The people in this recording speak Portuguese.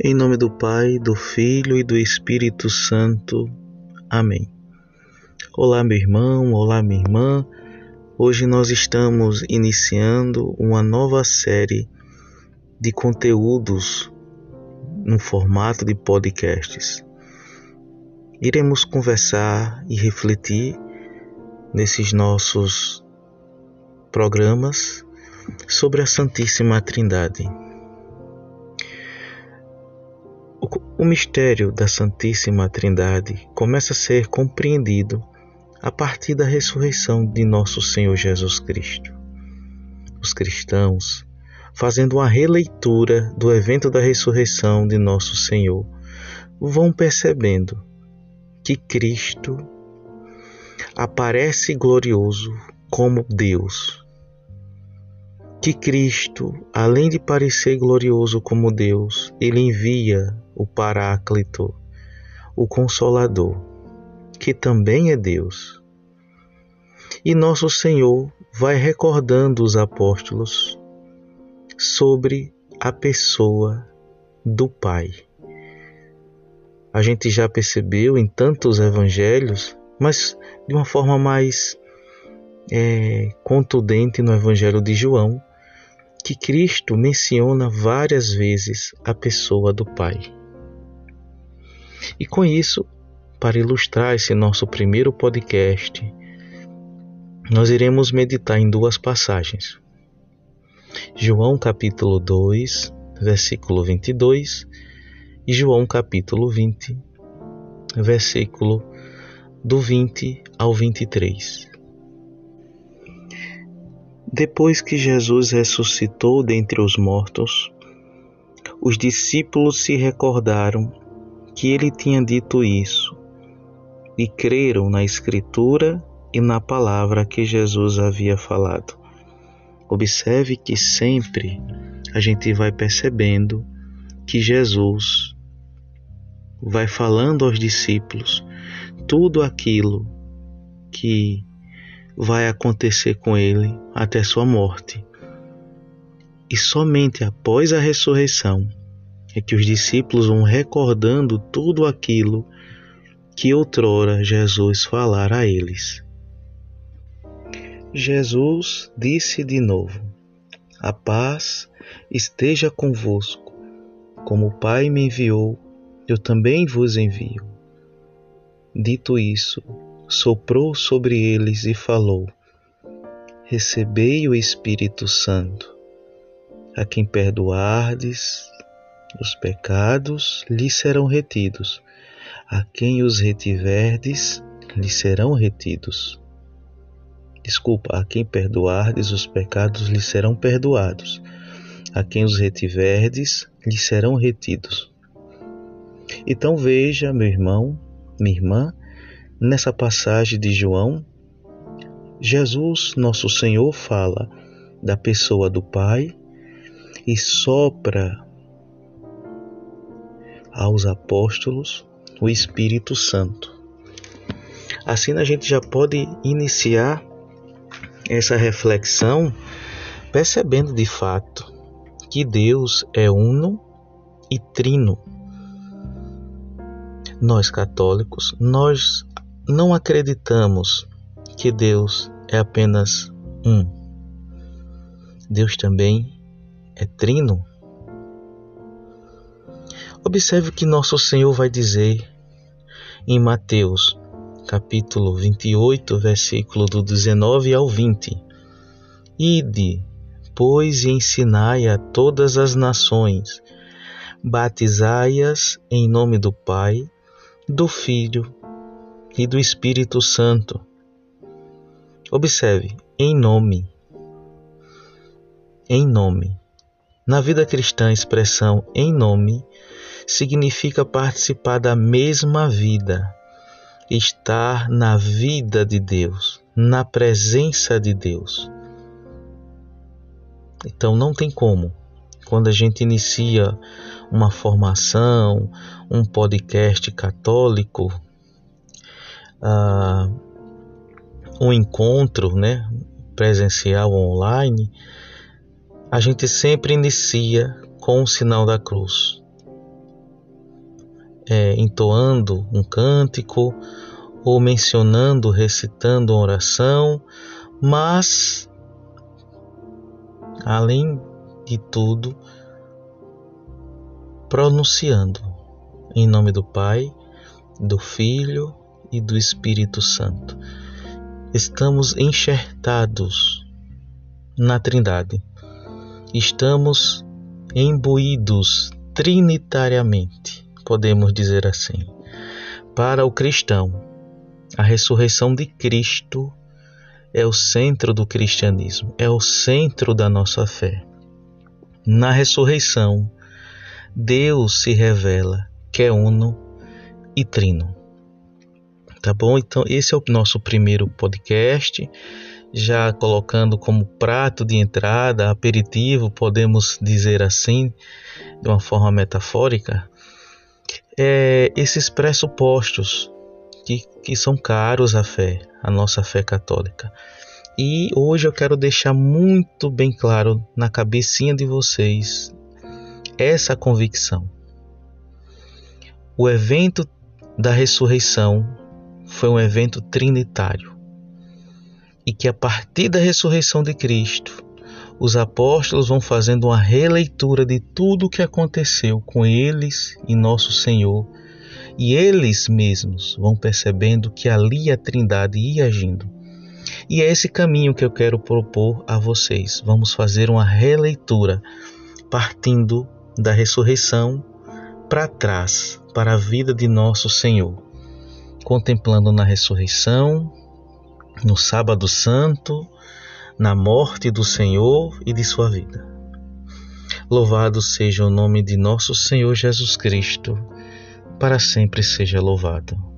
Em nome do Pai, do Filho e do Espírito Santo. Amém. Olá, meu irmão, olá, minha irmã. Hoje nós estamos iniciando uma nova série de conteúdos no formato de podcasts. Iremos conversar e refletir nesses nossos programas sobre a Santíssima Trindade. O mistério da Santíssima Trindade começa a ser compreendido a partir da ressurreição de nosso Senhor Jesus Cristo. Os cristãos, fazendo uma releitura do evento da ressurreição de nosso Senhor, vão percebendo que Cristo aparece glorioso como Deus. Que Cristo, além de parecer glorioso como Deus, ele envia o Paráclito, o Consolador, que também é Deus. E nosso Senhor vai recordando os apóstolos sobre a pessoa do Pai. A gente já percebeu em tantos evangelhos, mas de uma forma mais é, contundente no Evangelho de João, que Cristo menciona várias vezes a pessoa do Pai. E com isso, para ilustrar esse nosso primeiro podcast, nós iremos meditar em duas passagens. João capítulo 2, versículo 22 e João capítulo 20, versículo do 20 ao 23. Depois que Jesus ressuscitou dentre os mortos, os discípulos se recordaram que ele tinha dito isso e creram na Escritura e na palavra que Jesus havia falado. Observe que sempre a gente vai percebendo que Jesus vai falando aos discípulos tudo aquilo que vai acontecer com ele até sua morte. E somente após a ressurreição é que os discípulos vão recordando tudo aquilo que outrora Jesus falara a eles. Jesus disse de novo: A paz esteja convosco. Como o Pai me enviou, eu também vos envio. Dito isso, soprou sobre eles e falou: Recebei o Espírito Santo. A quem perdoardes, os pecados lhe serão retidos. A quem os retiverdes, lhe serão retidos. Desculpa, a quem perdoardes os pecados lhe serão perdoados. A quem os retiverdes, lhe serão retidos. Então veja, meu irmão, minha irmã, nessa passagem de João, Jesus, nosso Senhor, fala da pessoa do Pai e sopra aos apóstolos o Espírito Santo. Assim a gente já pode iniciar essa reflexão percebendo de fato que Deus é uno e trino. Nós católicos, nós não acreditamos que Deus é apenas um. Deus também é trino. Observe que nosso Senhor vai dizer em Mateus, capítulo 28, versículo do 19 ao 20. Ide, pois, e ensinai a todas as nações, batizai-as em nome do Pai, do Filho e do Espírito Santo. Observe, em nome. Em nome. Na vida cristã, a expressão em nome significa participar da mesma vida, estar na vida de Deus, na presença de Deus. Então não tem como, quando a gente inicia uma formação, um podcast católico, uh, um encontro né, presencial online, a gente sempre inicia com o sinal da cruz é, entoando um cântico ou mencionando, recitando uma oração, mas além de tudo, pronunciando em nome do Pai, do Filho e do Espírito Santo. Estamos enxertados na Trindade. Estamos imbuídos trinitariamente, podemos dizer assim. Para o cristão, a ressurreição de Cristo é o centro do cristianismo, é o centro da nossa fé. Na ressurreição, Deus se revela que é uno e trino. Tá bom? Então, esse é o nosso primeiro podcast. Já colocando como prato de entrada, aperitivo, podemos dizer assim, de uma forma metafórica, é, esses pressupostos que, que são caros à fé, à nossa fé católica. E hoje eu quero deixar muito bem claro na cabecinha de vocês essa convicção. O evento da ressurreição foi um evento trinitário. E que a partir da ressurreição de Cristo, os apóstolos vão fazendo uma releitura de tudo o que aconteceu com eles e nosso Senhor, e eles mesmos vão percebendo que ali a Trindade ia agindo. E é esse caminho que eu quero propor a vocês. Vamos fazer uma releitura partindo da ressurreição para trás, para a vida de nosso Senhor, contemplando na ressurreição, no Sábado Santo, na morte do Senhor e de sua vida. Louvado seja o nome de nosso Senhor Jesus Cristo, para sempre seja louvado.